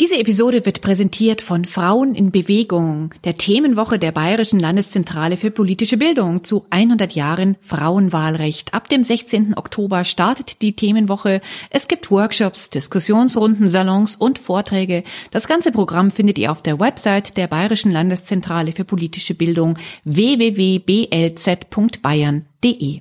Diese Episode wird präsentiert von Frauen in Bewegung, der Themenwoche der Bayerischen Landeszentrale für politische Bildung zu 100 Jahren Frauenwahlrecht. Ab dem 16. Oktober startet die Themenwoche. Es gibt Workshops, Diskussionsrunden, Salons und Vorträge. Das ganze Programm findet ihr auf der Website der Bayerischen Landeszentrale für politische Bildung www.blz.bayern.de.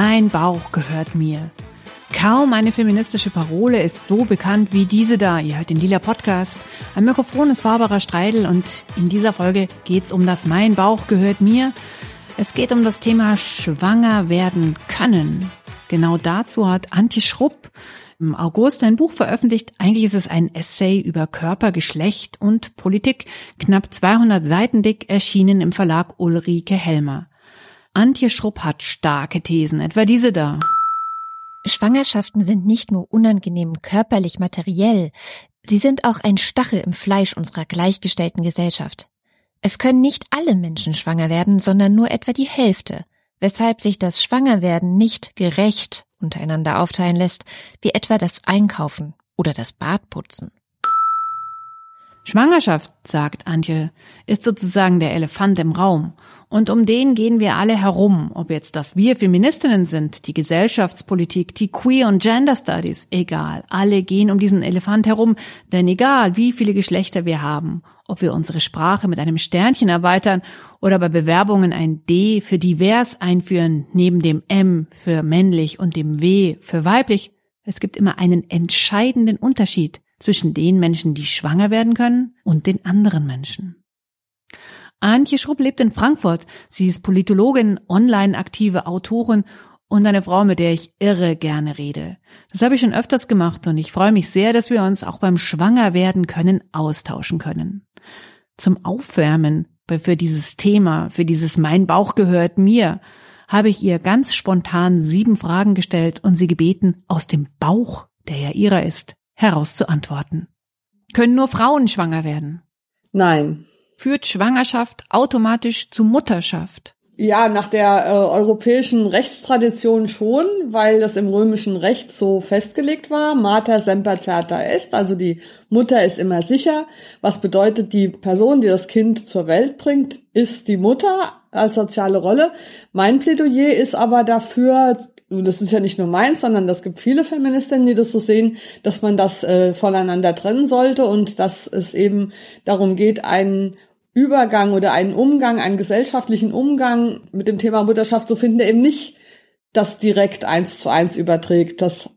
Mein Bauch gehört mir. Kaum eine feministische Parole ist so bekannt wie diese da. Ihr hört den Lila Podcast. Am Mikrofon ist Barbara Streidel und in dieser Folge geht's um das Mein Bauch gehört mir. Es geht um das Thema Schwanger werden können. Genau dazu hat Antje Schrupp im August ein Buch veröffentlicht. Eigentlich ist es ein Essay über Körper, Geschlecht und Politik, knapp 200 Seiten dick, erschienen im Verlag Ulrike Helmer. Antje Schrupp hat starke Thesen, etwa diese da. Schwangerschaften sind nicht nur unangenehm körperlich materiell, sie sind auch ein Stachel im Fleisch unserer gleichgestellten Gesellschaft. Es können nicht alle Menschen schwanger werden, sondern nur etwa die Hälfte, weshalb sich das Schwangerwerden nicht gerecht untereinander aufteilen lässt, wie etwa das Einkaufen oder das Badputzen. Schwangerschaft, sagt Antje, ist sozusagen der Elefant im Raum. Und um den gehen wir alle herum, ob jetzt das wir Feministinnen sind, die Gesellschaftspolitik, die Queer- und Gender Studies, egal. Alle gehen um diesen Elefant herum, denn egal wie viele Geschlechter wir haben, ob wir unsere Sprache mit einem Sternchen erweitern oder bei Bewerbungen ein D für divers einführen, neben dem M für männlich und dem W für weiblich, es gibt immer einen entscheidenden Unterschied zwischen den Menschen, die schwanger werden können und den anderen Menschen. Antje Schrupp lebt in Frankfurt. Sie ist Politologin, online aktive Autorin und eine Frau, mit der ich irre gerne rede. Das habe ich schon öfters gemacht und ich freue mich sehr, dass wir uns auch beim Schwangerwerden können austauschen können. Zum Aufwärmen für dieses Thema, für dieses Mein Bauch gehört mir, habe ich ihr ganz spontan sieben Fragen gestellt und sie gebeten, aus dem Bauch, der ja ihrer ist, heraus zu antworten. Können nur Frauen schwanger werden? Nein. Führt Schwangerschaft automatisch zu Mutterschaft? Ja, nach der äh, europäischen Rechtstradition schon, weil das im römischen Recht so festgelegt war. Mater semper certa est, also die Mutter ist immer sicher. Was bedeutet, die Person, die das Kind zur Welt bringt, ist die Mutter als soziale Rolle. Mein Plädoyer ist aber dafür, das ist ja nicht nur meins, sondern das gibt viele Feministinnen, die das so sehen, dass man das äh, voneinander trennen sollte und dass es eben darum geht, einen Übergang oder einen Umgang, einen gesellschaftlichen Umgang mit dem Thema Mutterschaft zu finden, der eben nicht das direkt eins zu eins überträgt, dass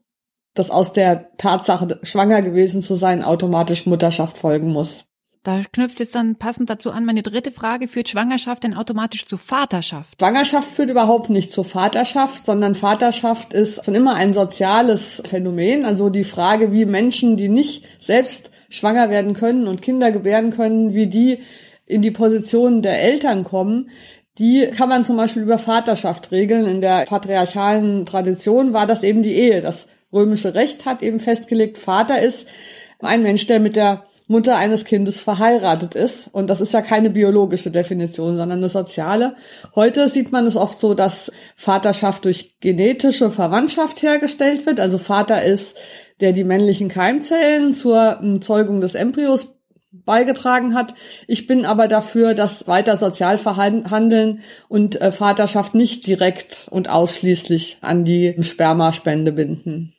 dass aus der Tatsache, schwanger gewesen zu sein, automatisch Mutterschaft folgen muss. Da knüpft jetzt dann passend dazu an meine dritte Frage, führt Schwangerschaft denn automatisch zu Vaterschaft? Schwangerschaft führt überhaupt nicht zu Vaterschaft, sondern Vaterschaft ist schon immer ein soziales Phänomen. Also die Frage, wie Menschen, die nicht selbst schwanger werden können und Kinder gebären können, wie die in die Position der Eltern kommen, die kann man zum Beispiel über Vaterschaft regeln. In der patriarchalen Tradition war das eben die Ehe. Das römische Recht hat eben festgelegt, Vater ist ein Mensch, der mit der Mutter eines Kindes verheiratet ist. Und das ist ja keine biologische Definition, sondern eine soziale. Heute sieht man es oft so, dass Vaterschaft durch genetische Verwandtschaft hergestellt wird. Also Vater ist, der die männlichen Keimzellen zur ähm, Zeugung des Embryos beigetragen hat. Ich bin aber dafür, dass weiter Sozialverhandeln und äh, Vaterschaft nicht direkt und ausschließlich an die Spermaspende binden.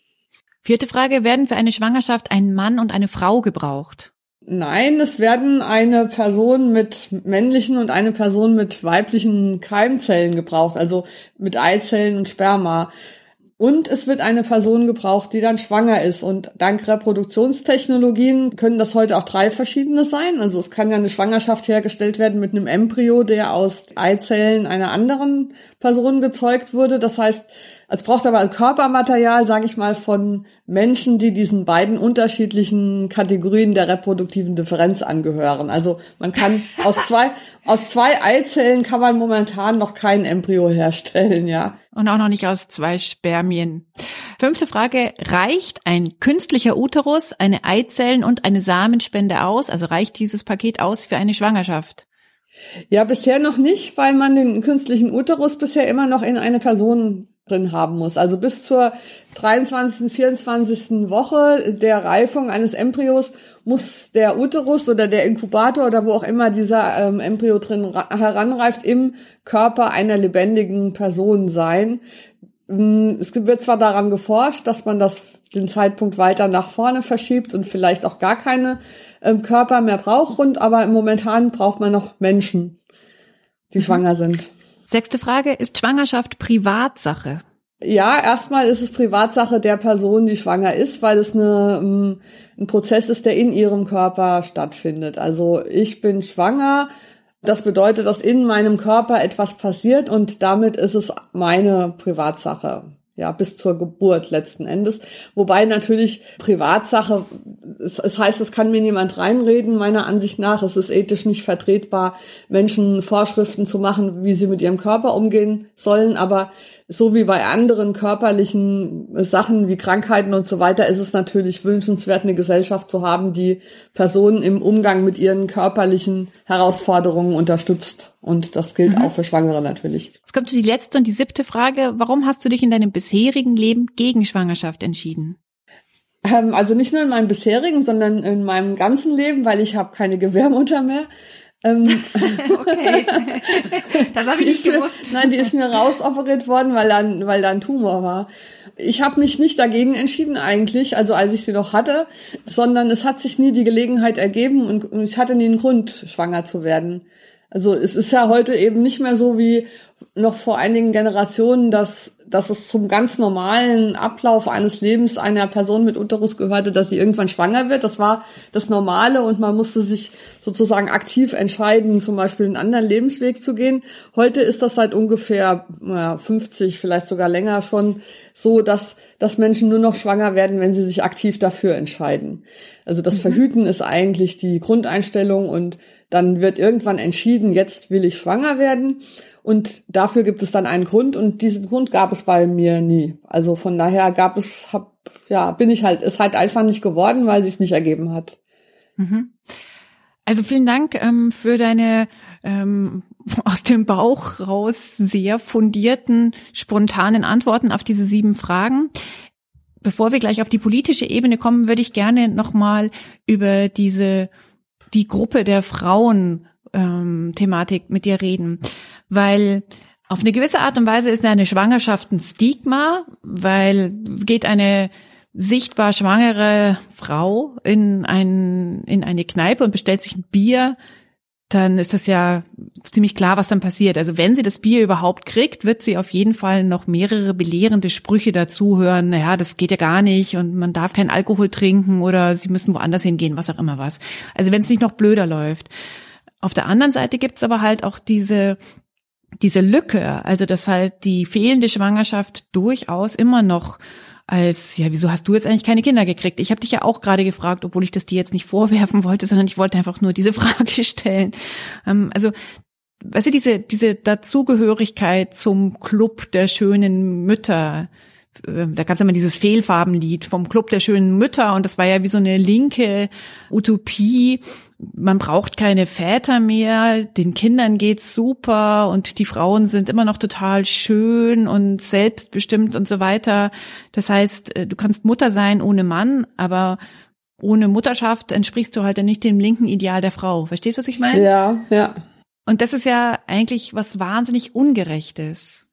Vierte Frage, werden für eine Schwangerschaft ein Mann und eine Frau gebraucht? Nein, es werden eine Person mit männlichen und eine Person mit weiblichen Keimzellen gebraucht, also mit Eizellen und Sperma. Und es wird eine Person gebraucht, die dann schwanger ist. Und dank Reproduktionstechnologien können das heute auch drei verschiedene sein. Also es kann ja eine Schwangerschaft hergestellt werden mit einem Embryo, der aus Eizellen einer anderen Person gezeugt wurde. Das heißt, Es braucht aber ein Körpermaterial, sage ich mal, von Menschen, die diesen beiden unterschiedlichen Kategorien der reproduktiven Differenz angehören. Also man kann aus zwei aus zwei Eizellen kann man momentan noch kein Embryo herstellen, ja. Und auch noch nicht aus zwei Spermien. Fünfte Frage. Reicht ein künstlicher Uterus, eine Eizellen und eine Samenspende aus? Also reicht dieses Paket aus für eine Schwangerschaft? Ja, bisher noch nicht, weil man den künstlichen Uterus bisher immer noch in eine Person drin haben muss. Also bis zur 23., 24. Woche der Reifung eines Embryos muss der Uterus oder der Inkubator oder wo auch immer dieser ähm, Embryo drin heranreift im Körper einer lebendigen Person sein. Mm, es wird zwar daran geforscht, dass man das den Zeitpunkt weiter nach vorne verschiebt und vielleicht auch gar keine ähm, Körper mehr braucht, und aber momentan braucht man noch Menschen, die mhm. schwanger sind. Sechste Frage, ist Schwangerschaft Privatsache? Ja, erstmal ist es Privatsache der Person, die schwanger ist, weil es eine, ähm, ein Prozess ist, der in ihrem Körper stattfindet. Also ich bin schwanger, das bedeutet, dass in meinem Körper etwas passiert und damit ist es meine Privatsache ja, bis zur Geburt letzten Endes. Wobei natürlich Privatsache, es, es heißt, es kann mir niemand reinreden, meiner Ansicht nach. Es ist ethisch nicht vertretbar, Menschen Vorschriften zu machen, wie sie mit ihrem Körper umgehen sollen. Aber so wie bei anderen körperlichen Sachen wie Krankheiten und so weiter, ist es natürlich wünschenswert, eine Gesellschaft zu haben, die Personen im Umgang mit ihren körperlichen Herausforderungen unterstützt. Und das gilt mhm. auch für Schwangere natürlich. Jetzt kommt die letzte und die siebte Frage. Warum hast du dich in deinem bisherigen Leben gegen Schwangerschaft entschieden? Ähm, also nicht nur in meinem bisherigen, sondern in meinem ganzen Leben, weil ich habe keine Gebärmutter mehr. Ähm, okay. Das habe ich nicht gewusst. Mir, nein, die ist mir rausoperiert worden, weil da, weil da ein Tumor war. Ich habe mich nicht dagegen entschieden eigentlich, also als ich sie noch hatte, sondern es hat sich nie die Gelegenheit ergeben und, und ich hatte nie einen Grund, schwanger zu werden. Also es ist ja heute eben nicht mehr so wie noch vor einigen Generationen, dass, dass es zum ganz normalen Ablauf eines Lebens einer Person mit Uterus gehörte, dass sie irgendwann schwanger wird. Das war das Normale und man musste sich sozusagen aktiv entscheiden, zum Beispiel einen anderen Lebensweg zu gehen. Heute ist das seit ungefähr ja, 50, vielleicht sogar länger schon so, dass, dass Menschen nur noch schwanger werden, wenn sie sich aktiv dafür entscheiden. Also das mhm. Verhüten ist eigentlich die Grundeinstellung und dann wird irgendwann entschieden, jetzt will ich schwanger werden. Und dafür gibt es dann einen Grund und diesen Grund gab es bei mir nie. Also von daher gab es, hab, ja, bin ich halt, ist halt einfach nicht geworden, weil es nicht ergeben hat. Mhm. Also vielen Dank ähm, für deine ähm, aus dem Bauch raus sehr fundierten, spontanen Antworten auf diese sieben Fragen. Bevor wir gleich auf die politische Ebene kommen, würde ich gerne nochmal über diese die Gruppe der Frauen ähm, Thematik mit dir reden, weil auf eine gewisse Art und Weise ist eine Schwangerschaft ein Stigma, weil geht eine sichtbar schwangere Frau in ein in eine Kneipe und bestellt sich ein Bier, dann ist das ja ziemlich klar, was dann passiert. Also wenn sie das Bier überhaupt kriegt, wird sie auf jeden Fall noch mehrere belehrende Sprüche dazu hören. Naja, das geht ja gar nicht und man darf keinen Alkohol trinken oder sie müssen woanders hingehen, was auch immer was. Also wenn es nicht noch blöder läuft. Auf der anderen Seite gibt's aber halt auch diese diese Lücke, also dass halt die fehlende Schwangerschaft durchaus immer noch als, ja, wieso hast du jetzt eigentlich keine Kinder gekriegt? Ich habe dich ja auch gerade gefragt, obwohl ich das dir jetzt nicht vorwerfen wollte, sondern ich wollte einfach nur diese Frage stellen. Ähm, also, weißt du, diese, diese Dazugehörigkeit zum Club der schönen Mütter, äh, da gab es immer dieses Fehlfarbenlied vom Club der schönen Mütter und das war ja wie so eine linke Utopie, man braucht keine Väter mehr, den Kindern geht's super und die Frauen sind immer noch total schön und selbstbestimmt und so weiter. Das heißt, äh, du kannst Mutter sein ohne Mann, aber ohne Mutterschaft entsprichst du halt dann nicht dem linken Ideal der Frau. Verstehst du, was ich meine? Ja, ja. Und das ist ja eigentlich was wahnsinnig Ungerechtes.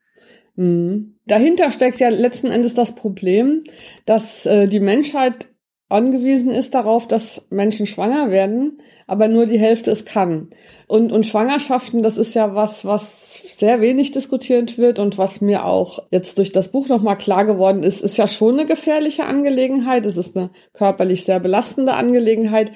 Mhm. Dahinter steckt ja letzten Endes das Problem, dass äh, die Menschheit angewiesen ist darauf, dass Menschen schwanger werden, aber nur die Hälfte es kann. Und, und Schwangerschaften, das ist ja was, was sehr wenig diskutiert wird und was mir auch jetzt durch das Buch nochmal klar geworden ist, ist ja schon eine gefährliche Angelegenheit. Es ist eine körperlich sehr belastende Angelegenheit.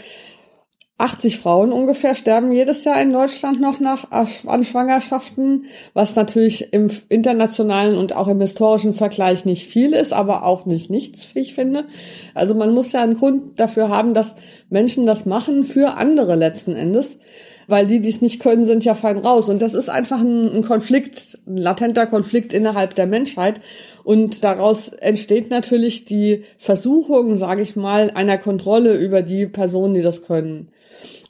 80 Frauen ungefähr sterben jedes Jahr in Deutschland noch nach an Schwangerschaften, was natürlich im internationalen und auch im historischen Vergleich nicht viel ist, aber auch nicht nichts, wie ich finde. Also man muss ja einen Grund dafür haben, dass Menschen das machen für andere letzten Endes weil die, die es nicht können, sind ja fein raus. Und das ist einfach ein, Konflikt, ein latenter Konflikt innerhalb der Menschheit. Und daraus entsteht natürlich die Versuchung, sage ich mal, einer Kontrolle über die Personen, die das können.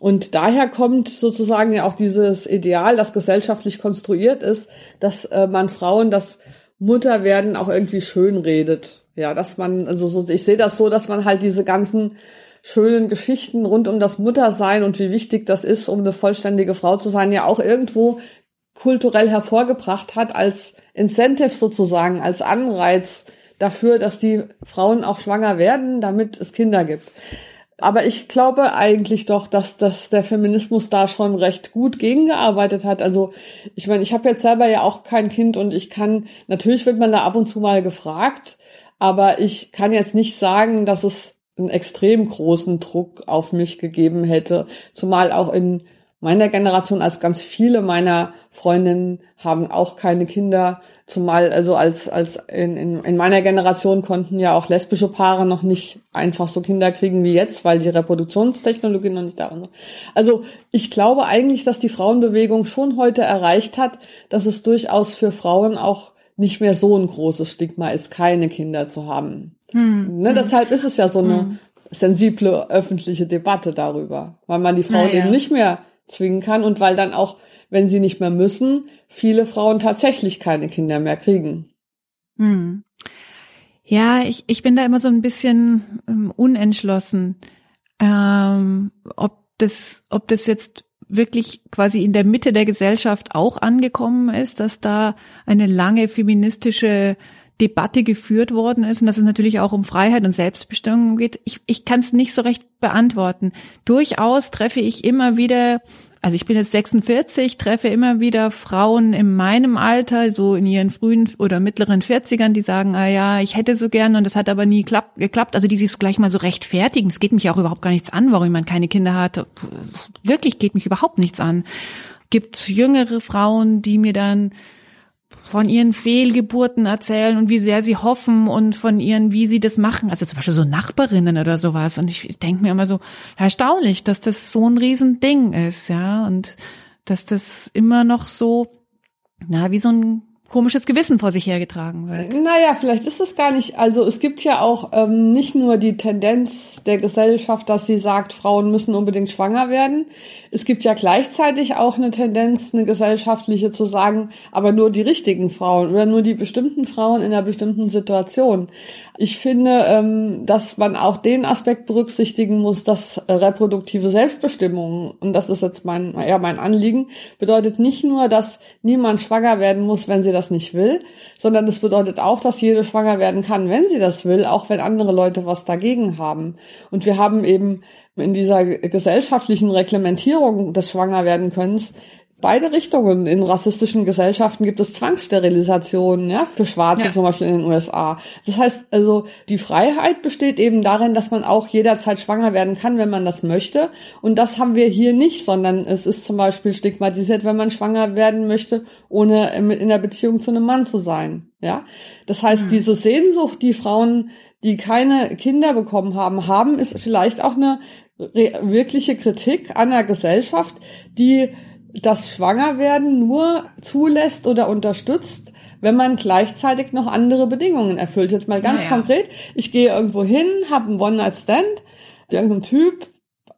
Und daher kommt sozusagen ja auch dieses Ideal, das gesellschaftlich konstruiert ist, dass äh, man Frauen das Mutterwerden auch irgendwie schön redet. Ja, dass man, also so, ich sehe das so, dass man halt diese ganzen schönen Geschichten rund um das Muttersein und wie wichtig das ist, um eine vollständige Frau zu sein, ja auch irgendwo kulturell hervorgebracht hat als Incentive sozusagen, als Anreiz dafür, dass die Frauen auch schwanger werden, damit es Kinder gibt. Aber ich glaube eigentlich doch, dass, dass der Feminismus da schon recht gut gegengearbeitet hat. Also ich meine, ich habe jetzt selber ja auch kein Kind und ich kann, natürlich wird man da ab und zu mal gefragt, aber ich kann jetzt nicht sagen, dass es einen extrem großen Druck auf mich gegeben hätte, zumal auch in meiner Generation, als ganz viele meiner Freundinnen haben auch keine Kinder, zumal also als als in, in, in meiner Generation konnten ja auch lesbische Paare noch nicht einfach so Kinder kriegen wie jetzt, weil die Reproduktionstechnologie noch nicht da war. Also ich glaube eigentlich, dass die Frauenbewegung schon heute erreicht hat, dass es durchaus für Frauen auch nicht mehr so ein großes Stigma ist, keine Kinder zu haben. Hm. Ne, hm. Deshalb ist es ja so eine hm. sensible öffentliche Debatte darüber, weil man die Frauen naja. eben nicht mehr zwingen kann und weil dann auch, wenn sie nicht mehr müssen, viele Frauen tatsächlich keine Kinder mehr kriegen. Hm. Ja, ich, ich bin da immer so ein bisschen ähm, unentschlossen, ähm, ob das, ob das jetzt wirklich quasi in der Mitte der Gesellschaft auch angekommen ist, dass da eine lange feministische Debatte geführt worden ist und dass es natürlich auch um Freiheit und Selbstbestimmung geht. Ich, ich kann es nicht so recht beantworten. Durchaus treffe ich immer wieder, also ich bin jetzt 46, treffe immer wieder Frauen in meinem Alter, so in ihren frühen oder mittleren 40ern, die sagen, ah ja, ich hätte so gern und das hat aber nie klapp, geklappt. Also die sich gleich mal so rechtfertigen. Es geht mich auch überhaupt gar nichts an, warum man keine Kinder hat. Wirklich geht mich überhaupt nichts an. Gibt jüngere Frauen, die mir dann von ihren Fehlgeburten erzählen und wie sehr sie hoffen und von ihren, wie sie das machen. Also zum Beispiel so Nachbarinnen oder sowas. Und ich denke mir immer so, erstaunlich, dass das so ein Riesending ist, ja. Und dass das immer noch so, na, wie so ein komisches Gewissen vor sich hergetragen wird. Naja, vielleicht ist es gar nicht. Also es gibt ja auch ähm, nicht nur die Tendenz der Gesellschaft, dass sie sagt, Frauen müssen unbedingt schwanger werden. Es gibt ja gleichzeitig auch eine Tendenz, eine gesellschaftliche zu sagen, aber nur die richtigen Frauen oder nur die bestimmten Frauen in einer bestimmten Situation. Ich finde, ähm, dass man auch den Aspekt berücksichtigen muss, dass reproduktive Selbstbestimmung, und das ist jetzt mein, ja, mein Anliegen, bedeutet nicht nur, dass niemand schwanger werden muss, wenn sie das nicht will, sondern es bedeutet auch, dass jede schwanger werden kann, wenn sie das will, auch wenn andere Leute was dagegen haben. Und wir haben eben in dieser gesellschaftlichen Reglementierung des Schwangerwerdenkönnens beide Richtungen. In rassistischen Gesellschaften gibt es Zwangssterilisationen, ja, für Schwarze ja. zum Beispiel in den USA. Das heißt also, die Freiheit besteht eben darin, dass man auch jederzeit schwanger werden kann, wenn man das möchte. Und das haben wir hier nicht, sondern es ist zum Beispiel stigmatisiert, wenn man schwanger werden möchte, ohne in der Beziehung zu einem Mann zu sein. Ja, das heißt, mhm. diese Sehnsucht, die Frauen, die keine Kinder bekommen haben, haben, ist vielleicht auch eine wirkliche Kritik an der Gesellschaft, die das Schwangerwerden nur zulässt oder unterstützt, wenn man gleichzeitig noch andere Bedingungen erfüllt. Jetzt mal ganz ja, konkret, ich gehe irgendwo hin, habe einen One-Night-Stand, irgendeinem Typ,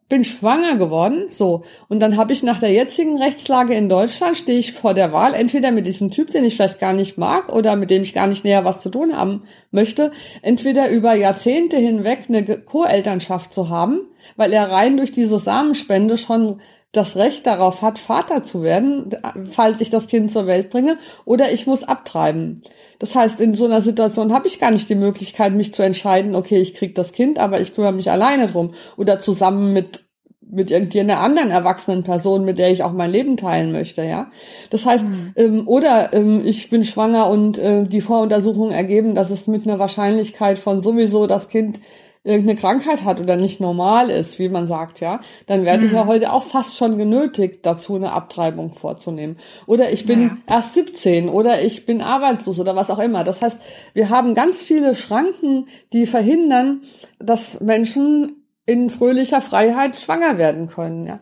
bin schwanger geworden, so. Und dann habe ich nach der jetzigen Rechtslage in Deutschland, stehe ich vor der Wahl, entweder mit diesem Typ, den ich vielleicht gar nicht mag oder mit dem ich gar nicht näher was zu tun haben möchte, entweder über Jahrzehnte hinweg eine Co-Elternschaft zu haben, weil er rein durch diese Samenspende schon das Recht darauf hat, Vater zu werden, falls ich das Kind zur Welt bringe, oder ich muss abtreiben. Das heißt, in so einer Situation habe ich gar nicht die Möglichkeit, mich zu entscheiden, okay, ich krieg das Kind, aber ich kümmere mich alleine drum. Oder zusammen mit mit irgendeiner anderen erwachsenen Person, mit der ich auch mein Leben teilen möchte, ja. Das heißt, mhm. ähm, oder ähm, ich bin schwanger und äh, die Voruntersuchungen ergeben, dass es mit einer Wahrscheinlichkeit von sowieso das Kind irgendeine Krankheit hat oder nicht normal ist, wie man sagt, ja, dann werde mhm. ich ja heute auch fast schon genötigt, dazu eine Abtreibung vorzunehmen. Oder ich bin ja. erst 17 oder ich bin arbeitslos oder was auch immer. Das heißt, wir haben ganz viele Schranken, die verhindern, dass Menschen in fröhlicher Freiheit schwanger werden können, ja.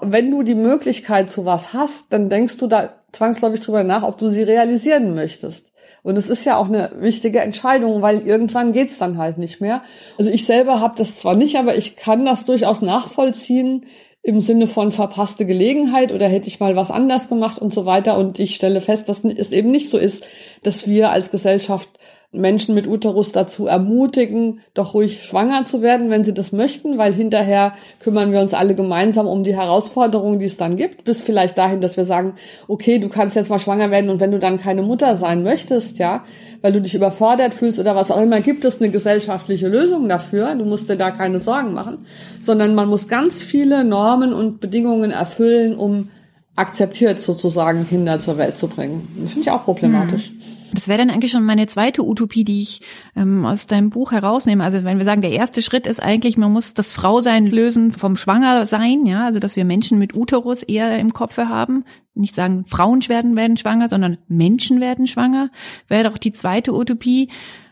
Wenn du die Möglichkeit zu was hast, dann denkst du da zwangsläufig drüber nach, ob du sie realisieren möchtest. Und es ist ja auch eine wichtige Entscheidung, weil irgendwann geht's dann halt nicht mehr. Also ich selber habe das zwar nicht, aber ich kann das durchaus nachvollziehen im Sinne von verpasste Gelegenheit oder hätte ich mal was anders gemacht und so weiter. Und ich stelle fest, dass es eben nicht so ist, dass wir als Gesellschaft Menschen mit Uterus dazu ermutigen, doch ruhig schwanger zu werden, wenn sie das möchten, weil hinterher kümmern wir uns alle gemeinsam um die Herausforderungen, die es dann gibt, bis vielleicht dahin, dass wir sagen, okay, du kannst jetzt mal schwanger werden und wenn du dann keine Mutter sein möchtest, ja, weil du dich überfordert fühlst oder was auch immer, gibt es eine gesellschaftliche Lösung dafür. Du musst dir da keine Sorgen machen, sondern man muss ganz viele Normen und Bedingungen erfüllen, um akzeptiert sozusagen Kinder zur Welt zu bringen. Das finde ich auch problematisch. Mhm. Das wäre dann eigentlich schon meine zweite Utopie, die ich ähm, aus deinem Buch herausnehme. Also wenn wir sagen, der erste Schritt ist eigentlich, man muss das Frausein lösen vom Schwangersein, ja, also dass wir Menschen mit Uterus eher im Kopf haben. Nicht sagen, Frauen werden, werden schwanger, sondern Menschen werden schwanger. Wäre doch die zweite Utopie.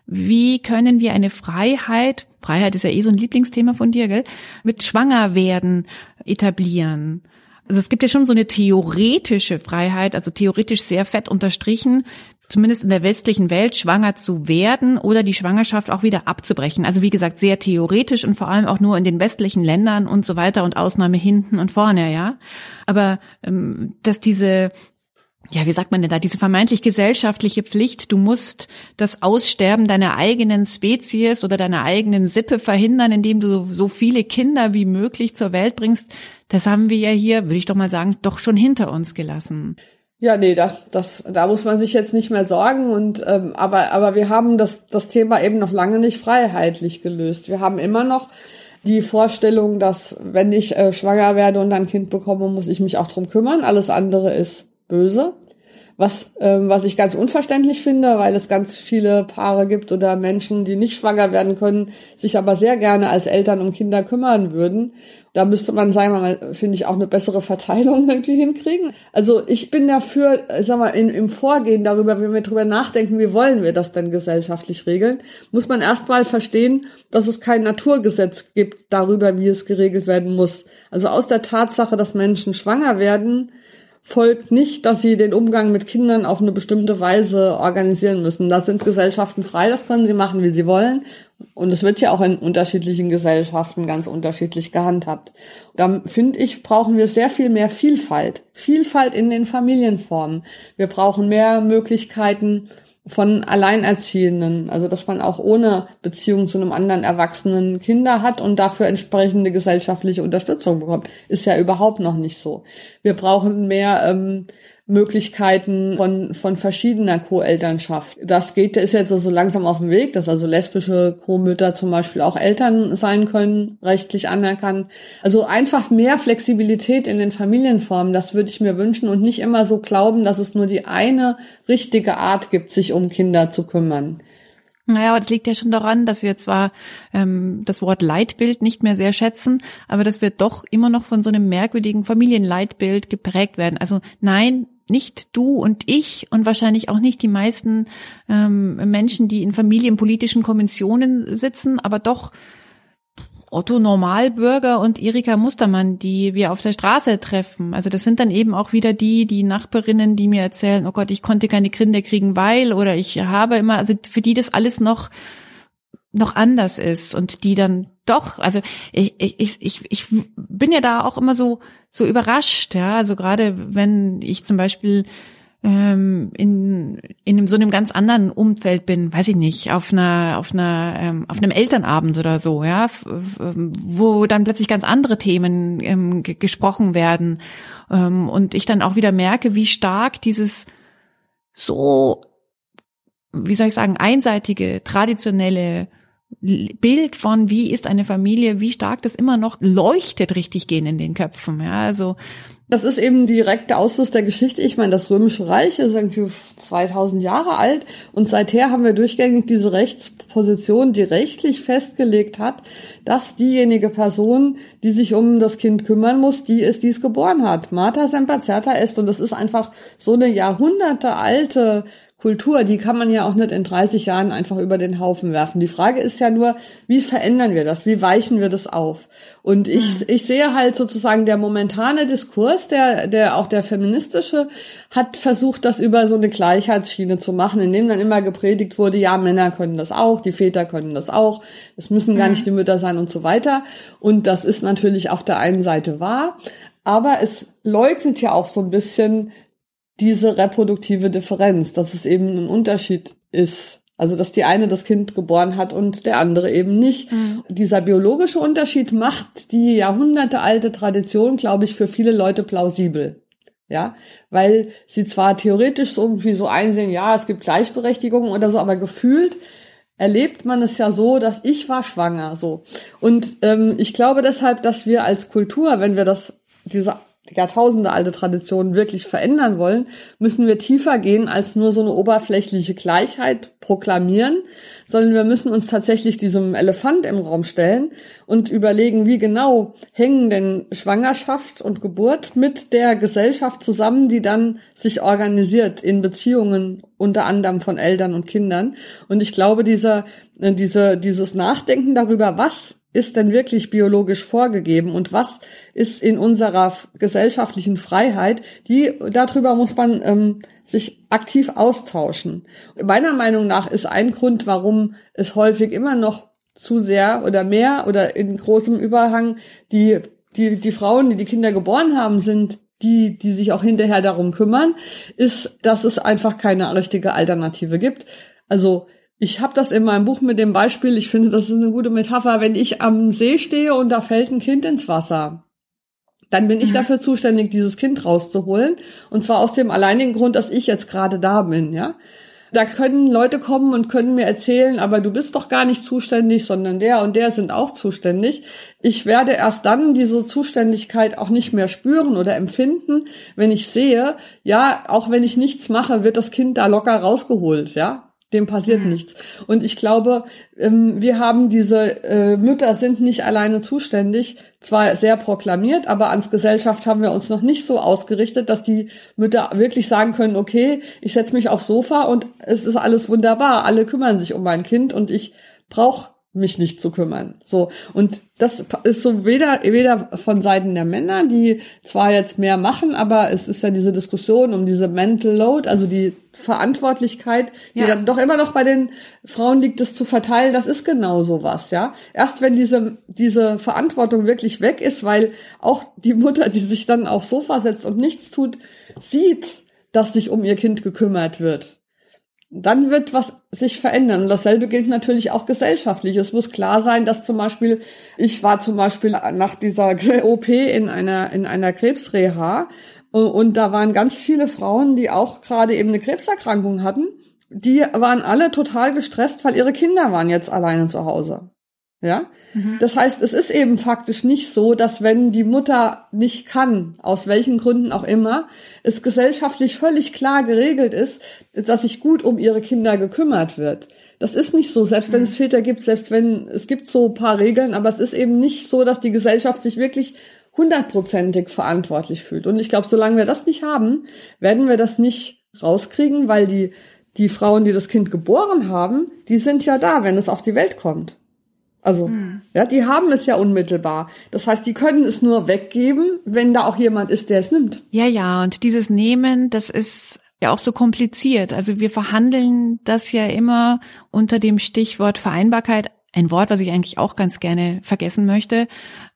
Wie können wir eine Freiheit, Freiheit ist ja eh so ein Lieblingsthema von dir, gell, mit Schwangerwerden etablieren? Also es gibt ja schon so eine theoretische Freiheit, also theoretisch sehr fett unterstrichen, zumindest in der westlichen Welt, schwanger zu werden oder die Schwangerschaft auch wieder abzubrechen. Also wie gesagt, sehr theoretisch und vor allem auch nur in den westlichen Ländern und so weiter und Ausnahme hinten und vorne, ja. Aber ähm, dass diese ja, wie sagt man denn da, diese vermeintlich gesellschaftliche Pflicht, du musst das Aussterben deiner eigenen Spezies oder deiner eigenen Sippe verhindern, indem du so viele Kinder wie möglich zur Welt bringst, das haben wir ja hier, würde ich doch mal sagen, doch schon hinter uns gelassen. Ja, nee, das, das, da muss man sich jetzt nicht mehr sorgen. Und ähm, aber, aber wir haben das, das Thema eben noch lange nicht freiheitlich gelöst. Wir haben immer noch die Vorstellung, dass wenn ich äh, schwanger werde und ein Kind bekomme, muss ich mich auch drum kümmern. Alles andere ist böse. Was, ähm, was ich ganz unverständlich finde, weil es ganz viele Paare gibt oder Menschen, die nicht schwanger werden können, sich aber sehr gerne als Eltern um Kinder kümmern würden. Da müsste man, sagen wir mal, finde ich, auch eine bessere Verteilung irgendwie hinkriegen. Also ich bin dafür, sag mal, in, im Vorgehen darüber, wenn wir darüber nachdenken, wie wollen wir das denn gesellschaftlich regeln, muss man erstmal verstehen, dass es kein Naturgesetz gibt darüber, wie es geregelt werden muss. Also aus der Tatsache, dass Menschen schwanger werden, folgt nicht, dass sie den Umgang mit Kindern auf eine bestimmte Weise organisieren müssen. Da sind Gesellschaften frei, das können sie machen, wie sie wollen. Und es wird ja auch in unterschiedlichen Gesellschaften ganz unterschiedlich gehandhabt. Da finde ich, brauchen wir sehr viel mehr Vielfalt. Vielfalt in den Familienformen. Wir brauchen mehr Möglichkeiten, von Alleinerziehenden, also dass man auch ohne Beziehung zu einem anderen Erwachsenen Kinder hat und dafür entsprechende gesellschaftliche Unterstützung bekommt, ist ja überhaupt noch nicht so. Wir brauchen mehr ähm, Möglichkeiten von, von verschiedener Co-Elternschaft. Das geht, ist jetzt so langsam auf dem Weg, dass also lesbische Co-Mütter zum Beispiel auch Eltern sein können, rechtlich anerkannt. Also einfach mehr Flexibilität in den Familienformen, das würde ich mir wünschen und nicht immer so glauben, dass es nur die eine richtige Art gibt, sich um Kinder zu kümmern. Naja, aber das liegt ja schon daran, dass wir zwar ähm, das Wort Leitbild nicht mehr sehr schätzen, aber dass wir doch immer noch von so einem merkwürdigen Familienleitbild geprägt werden. Also nein, nicht du und ich und wahrscheinlich auch nicht die meisten ähm, Menschen, die in familienpolitischen Kommissionen sitzen, aber doch Otto Normalbürger und Erika Mustermann, die wir auf der Straße treffen. Also das sind dann eben auch wieder die, die Nachbarinnen, die mir erzählen, oh Gott, ich konnte keine Kinder kriegen, weil oder ich habe immer, also für die das alles noch noch anders ist und die dann doch, also ich, ich, ich, ich bin ja da auch immer so, so überrascht, ja, also gerade wenn ich zum Beispiel ähm, in, in so einem ganz anderen Umfeld bin, weiß ich nicht, auf einer, auf einer, ähm, auf einem Elternabend oder so, ja, wo dann plötzlich ganz andere Themen ähm, gesprochen werden ähm, und ich dann auch wieder merke, wie stark dieses so, wie soll ich sagen, einseitige, traditionelle Bild von, wie ist eine Familie, wie stark das immer noch leuchtet richtig gehen in den Köpfen. Ja, also Das ist eben direkter Ausfluss der Geschichte. Ich meine, das Römische Reich ist irgendwie 2000 Jahre alt und seither haben wir durchgängig diese Rechtsposition, die rechtlich festgelegt hat, dass diejenige Person, die sich um das Kind kümmern muss, die ist, die es geboren hat. Mater semper certa est und das ist einfach so eine Jahrhunderte alte Kultur, die kann man ja auch nicht in 30 Jahren einfach über den Haufen werfen. Die Frage ist ja nur, wie verändern wir das? Wie weichen wir das auf? Und ich, mhm. ich sehe halt sozusagen der momentane Diskurs, der, der auch der feministische, hat versucht, das über so eine Gleichheitsschiene zu machen, indem dann immer gepredigt wurde, ja, Männer können das auch, die Väter können das auch, es müssen gar mhm. nicht die Mütter sein und so weiter. Und das ist natürlich auf der einen Seite wahr, aber es leugnet ja auch so ein bisschen diese reproduktive Differenz, dass es eben ein Unterschied ist. Also, dass die eine das Kind geboren hat und der andere eben nicht. Mhm. Dieser biologische Unterschied macht die jahrhundertealte Tradition, glaube ich, für viele Leute plausibel. Ja, weil sie zwar theoretisch irgendwie so einsehen, ja, es gibt Gleichberechtigung oder so, aber gefühlt erlebt man es ja so, dass ich war schwanger, so. Und ähm, ich glaube deshalb, dass wir als Kultur, wenn wir das diese Jahrtausende alte Traditionen wirklich verändern wollen, müssen wir tiefer gehen als nur so eine oberflächliche Gleichheit proklamieren, sondern wir müssen uns tatsächlich diesem Elefant im Raum stellen und überlegen, wie genau hängen denn Schwangerschaft und Geburt mit der Gesellschaft zusammen, die dann sich organisiert in Beziehungen unter anderem von Eltern und Kindern. Und ich glaube, dieser, äh, diese, dieses Nachdenken darüber, was ist denn wirklich biologisch vorgegeben und was ist in unserer gesellschaftlichen Freiheit, die darüber muss man ähm, sich aktiv austauschen. Meiner Meinung nach ist ein Grund, warum es häufig immer noch zu sehr oder mehr oder in großem Überhang die die die Frauen, die die Kinder geboren haben, sind die, die sich auch hinterher darum kümmern, ist, dass es einfach keine richtige Alternative gibt. Also ich habe das in meinem Buch mit dem Beispiel, ich finde, das ist eine gute Metapher, wenn ich am See stehe und da fällt ein Kind ins Wasser. Dann bin ich mhm. dafür zuständig, dieses Kind rauszuholen. Und zwar aus dem alleinigen Grund, dass ich jetzt gerade da bin, ja. Da können Leute kommen und können mir erzählen, aber du bist doch gar nicht zuständig, sondern der und der sind auch zuständig. Ich werde erst dann diese Zuständigkeit auch nicht mehr spüren oder empfinden, wenn ich sehe, ja, auch wenn ich nichts mache, wird das Kind da locker rausgeholt, ja dem passiert mhm. nichts. Und ich glaube, ähm, wir haben diese äh, Mütter sind nicht alleine zuständig, zwar sehr proklamiert, aber ans Gesellschaft haben wir uns noch nicht so ausgerichtet, dass die Mütter wirklich sagen können, okay, ich setze mich aufs Sofa und es ist alles wunderbar, alle kümmern sich um mein Kind und ich brauche mich nicht zu kümmern. So. Und das ist so weder, weder von Seiten der Männer, die zwar jetzt mehr machen, aber es ist ja diese Diskussion um diese Mental Load, also die Verantwortlichkeit, die ja. dann doch immer noch bei den Frauen liegt, das zu verteilen, das ist genau so was, ja. Erst wenn diese, diese Verantwortung wirklich weg ist, weil auch die Mutter, die sich dann aufs Sofa setzt und nichts tut, sieht, dass sich um ihr Kind gekümmert wird dann wird was sich verändern. Und dasselbe gilt natürlich auch gesellschaftlich. Es muss klar sein, dass zum Beispiel, ich war zum Beispiel nach dieser OP in einer, in einer Krebsreha und da waren ganz viele Frauen, die auch gerade eben eine Krebserkrankung hatten. Die waren alle total gestresst, weil ihre Kinder waren jetzt alleine zu Hause. Ja, mhm. das heißt, es ist eben faktisch nicht so, dass wenn die Mutter nicht kann, aus welchen Gründen auch immer, es gesellschaftlich völlig klar geregelt ist, dass sich gut um ihre Kinder gekümmert wird. Das ist nicht so, selbst wenn es mhm. Väter gibt, selbst wenn es gibt so paar Regeln, aber es ist eben nicht so, dass die Gesellschaft sich wirklich hundertprozentig verantwortlich fühlt. Und ich glaube, solange wir das nicht haben, werden wir das nicht rauskriegen, weil die die Frauen, die das Kind geboren haben, die sind ja da, wenn es auf die Welt kommt. Also, hm. ja, die haben es ja unmittelbar. Das heißt, die können es nur weggeben, wenn da auch jemand ist, der es nimmt. Ja, ja, und dieses Nehmen, das ist ja auch so kompliziert. Also wir verhandeln das ja immer unter dem Stichwort Vereinbarkeit ein Wort, was ich eigentlich auch ganz gerne vergessen möchte.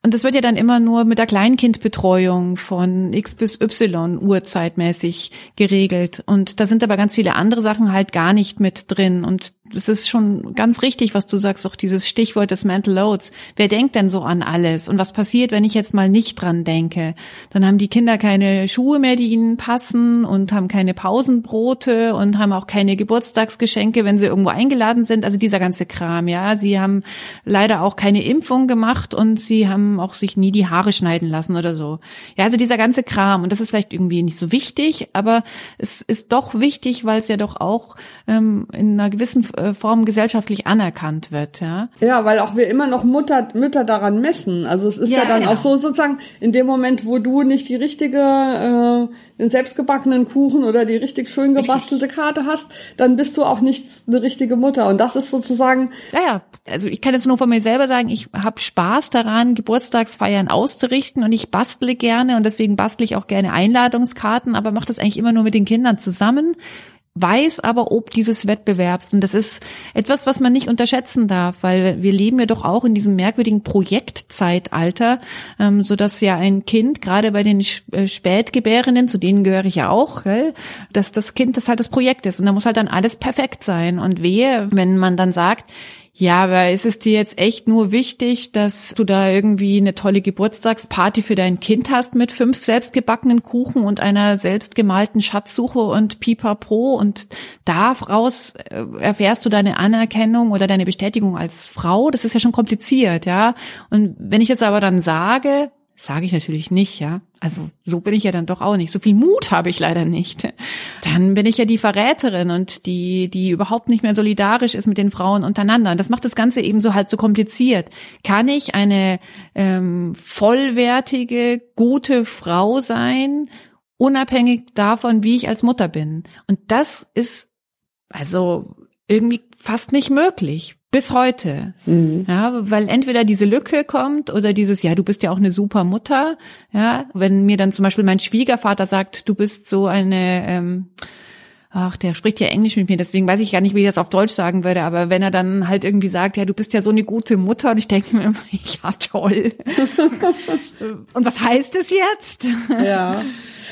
Und das wird ja dann immer nur mit der Kleinkindbetreuung von X bis Y uhrzeitmäßig geregelt. Und da sind aber ganz viele andere Sachen halt gar nicht mit drin. Und das ist schon ganz richtig, was du sagst, auch dieses Stichwort des Mental Loads. Wer denkt denn so an alles? Und was passiert, wenn ich jetzt mal nicht dran denke? Dann haben die Kinder keine Schuhe mehr, die ihnen passen und haben keine Pausenbrote und haben auch keine Geburtstagsgeschenke, wenn sie irgendwo eingeladen sind. Also dieser ganze Kram, ja. Sie haben leider auch keine Impfung gemacht und sie haben auch sich nie die Haare schneiden lassen oder so. Ja, also dieser ganze Kram. Und das ist vielleicht irgendwie nicht so wichtig, aber es ist doch wichtig, weil es ja doch auch ähm, in einer gewissen Form gesellschaftlich anerkannt wird, ja. Ja, weil auch wir immer noch Mutter, Mütter daran messen. Also es ist ja, ja dann genau. auch so sozusagen in dem Moment, wo du nicht die richtige, äh, den selbstgebackenen Kuchen oder die richtig schön gebastelte Karte hast, dann bist du auch nicht eine richtige Mutter. Und das ist sozusagen. Ja, ja. Also ich kann jetzt nur von mir selber sagen, ich habe Spaß daran, Geburtstagsfeiern auszurichten und ich bastle gerne und deswegen bastle ich auch gerne Einladungskarten, aber mache das eigentlich immer nur mit den Kindern zusammen weiß aber ob dieses Wettbewerbs. Und das ist etwas, was man nicht unterschätzen darf, weil wir leben ja doch auch in diesem merkwürdigen Projektzeitalter, ähm, so dass ja ein Kind, gerade bei den äh, Spätgebärenden, zu denen gehöre ich ja auch, gell, dass das Kind das halt das Projekt ist. Und da muss halt dann alles perfekt sein. Und wehe, wenn man dann sagt, ja, aber ist es dir jetzt echt nur wichtig, dass du da irgendwie eine tolle Geburtstagsparty für dein Kind hast mit fünf selbstgebackenen Kuchen und einer selbstgemalten Schatzsuche und Pipapo und daraus äh, erfährst du deine Anerkennung oder deine Bestätigung als Frau? Das ist ja schon kompliziert, ja. Und wenn ich jetzt aber dann sage, Sage ich natürlich nicht, ja. Also so bin ich ja dann doch auch nicht. So viel Mut habe ich leider nicht. Dann bin ich ja die Verräterin und die, die überhaupt nicht mehr solidarisch ist mit den Frauen untereinander. Und das macht das Ganze eben so halt so kompliziert. Kann ich eine ähm, vollwertige, gute Frau sein, unabhängig davon, wie ich als Mutter bin? Und das ist also irgendwie fast nicht möglich. Bis heute. Mhm. Ja, weil entweder diese Lücke kommt oder dieses, ja, du bist ja auch eine super Mutter. Ja, wenn mir dann zum Beispiel mein Schwiegervater sagt, du bist so eine, ähm, ach, der spricht ja Englisch mit mir, deswegen weiß ich gar nicht, wie ich das auf Deutsch sagen würde, aber wenn er dann halt irgendwie sagt, ja, du bist ja so eine gute Mutter und ich denke mir immer, ja, toll. und was heißt es jetzt? ja.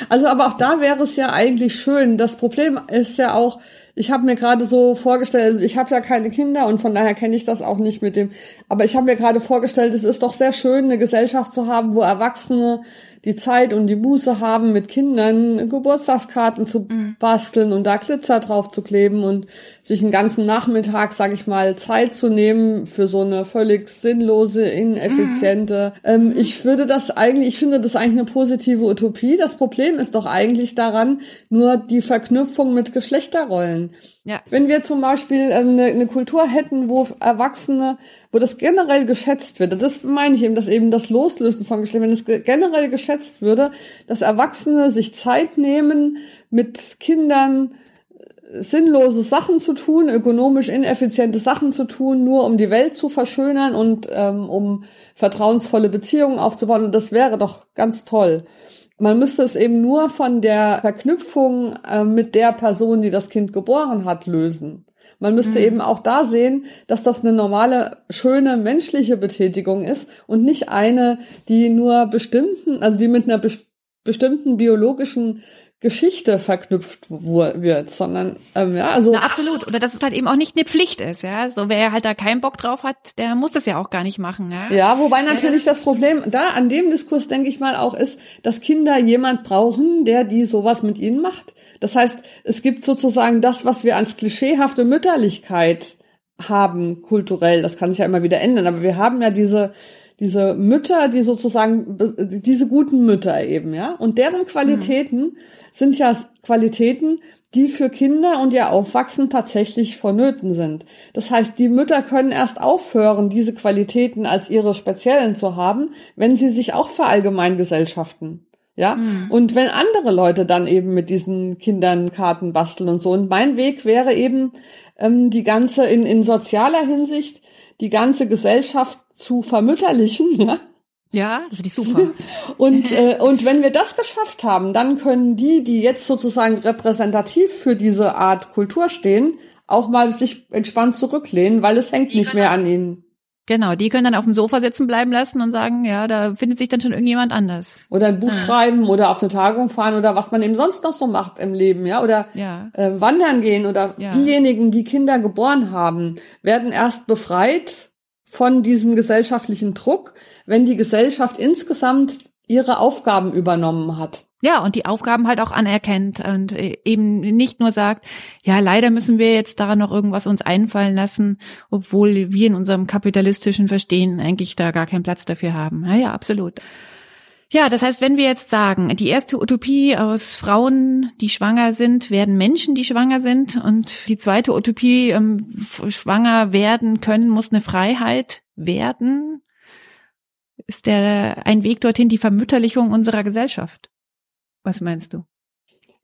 Also, aber auch da wäre es ja eigentlich schön. Das Problem ist ja auch, ich habe mir gerade so vorgestellt, also ich habe ja keine Kinder und von daher kenne ich das auch nicht mit dem, aber ich habe mir gerade vorgestellt, es ist doch sehr schön, eine Gesellschaft zu haben, wo Erwachsene die Zeit und die Buße haben, mit Kindern Geburtstagskarten zu mhm. basteln und da Glitzer drauf zu kleben und sich einen ganzen Nachmittag, sag ich mal, Zeit zu nehmen für so eine völlig sinnlose, ineffiziente. Mhm. Ähm, ich würde das eigentlich, ich finde das eigentlich eine positive Utopie. Das Problem ist doch eigentlich daran nur die Verknüpfung mit Geschlechterrollen. Ja. Wenn wir zum Beispiel ähm, eine, eine Kultur hätten, wo Erwachsene, wo das generell geschätzt wird, das meine ich eben, dass eben das Loslösen von Geschlecht, wenn es generell geschätzt würde, dass Erwachsene sich Zeit nehmen, mit Kindern äh, sinnlose Sachen zu tun, ökonomisch ineffiziente Sachen zu tun, nur um die Welt zu verschönern und ähm, um vertrauensvolle Beziehungen aufzubauen. Und das wäre doch ganz toll. Man müsste es eben nur von der Verknüpfung äh, mit der Person, die das Kind geboren hat, lösen. Man müsste mhm. eben auch da sehen, dass das eine normale, schöne menschliche Betätigung ist und nicht eine, die nur bestimmten, also die mit einer be bestimmten biologischen Geschichte verknüpft wird, sondern ähm, ja, also Na, absolut. Oder dass es halt eben auch nicht eine Pflicht ist, ja. So wer halt da keinen Bock drauf hat, der muss das ja auch gar nicht machen, ja. Ja, wobei natürlich ja, das, das, Problem da an dem Diskurs denke ich mal auch ist, dass Kinder jemand brauchen, der die sowas mit ihnen macht. Das heißt, es gibt sozusagen das, was wir als klischeehafte Mütterlichkeit haben kulturell. Das kann sich ja immer wieder ändern, aber wir haben ja diese diese Mütter, die sozusagen diese guten Mütter eben, ja, und deren Qualitäten mhm sind ja Qualitäten, die für Kinder und ihr Aufwachsen tatsächlich vonnöten sind. Das heißt, die Mütter können erst aufhören, diese Qualitäten als ihre speziellen zu haben, wenn sie sich auch verallgemeingesellschaften. Ja, mhm. und wenn andere Leute dann eben mit diesen Kindern Karten basteln und so. Und mein Weg wäre eben, ähm, die ganze in, in sozialer Hinsicht, die ganze Gesellschaft zu vermütterlichen, ja, ja, das finde ich super. und, äh, und wenn wir das geschafft haben, dann können die, die jetzt sozusagen repräsentativ für diese Art Kultur stehen, auch mal sich entspannt zurücklehnen, weil es hängt nicht mehr an ihnen. Genau, die können dann auf dem Sofa sitzen bleiben lassen und sagen, ja, da findet sich dann schon irgendjemand anders. Oder ein Buch ah. schreiben oder auf eine Tagung fahren oder was man eben sonst noch so macht im Leben, ja, oder ja. Äh, wandern gehen oder ja. diejenigen, die Kinder geboren haben, werden erst befreit von diesem gesellschaftlichen Druck, wenn die Gesellschaft insgesamt ihre Aufgaben übernommen hat. Ja, und die Aufgaben halt auch anerkennt und äh, eben nicht nur sagt, ja, leider müssen wir jetzt daran noch irgendwas uns einfallen lassen, obwohl wir in unserem kapitalistischen Verstehen eigentlich da gar keinen Platz dafür haben. Ja, ja, absolut. Ja, das heißt, wenn wir jetzt sagen, die erste Utopie aus Frauen, die schwanger sind, werden Menschen, die schwanger sind, und die zweite Utopie, ähm, schwanger werden können, muss eine Freiheit werden, ist der ein Weg dorthin die Vermütterlichung unserer Gesellschaft. Was meinst du?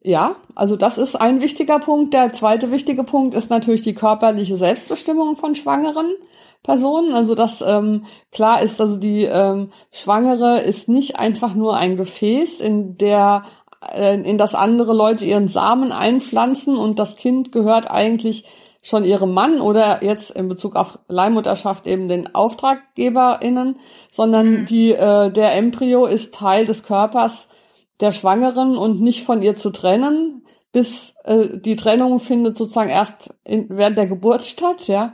Ja, also das ist ein wichtiger Punkt. Der zweite wichtige Punkt ist natürlich die körperliche Selbstbestimmung von schwangeren Personen. Also das ähm, klar ist, also die ähm, Schwangere ist nicht einfach nur ein Gefäß, in der äh, in das andere Leute ihren Samen einpflanzen und das Kind gehört eigentlich schon ihrem Mann oder jetzt in Bezug auf Leihmutterschaft eben den AuftraggeberInnen, sondern mhm. die, äh, der Embryo ist Teil des Körpers der Schwangeren und nicht von ihr zu trennen, bis äh, die Trennung findet sozusagen erst in, während der Geburt statt, ja.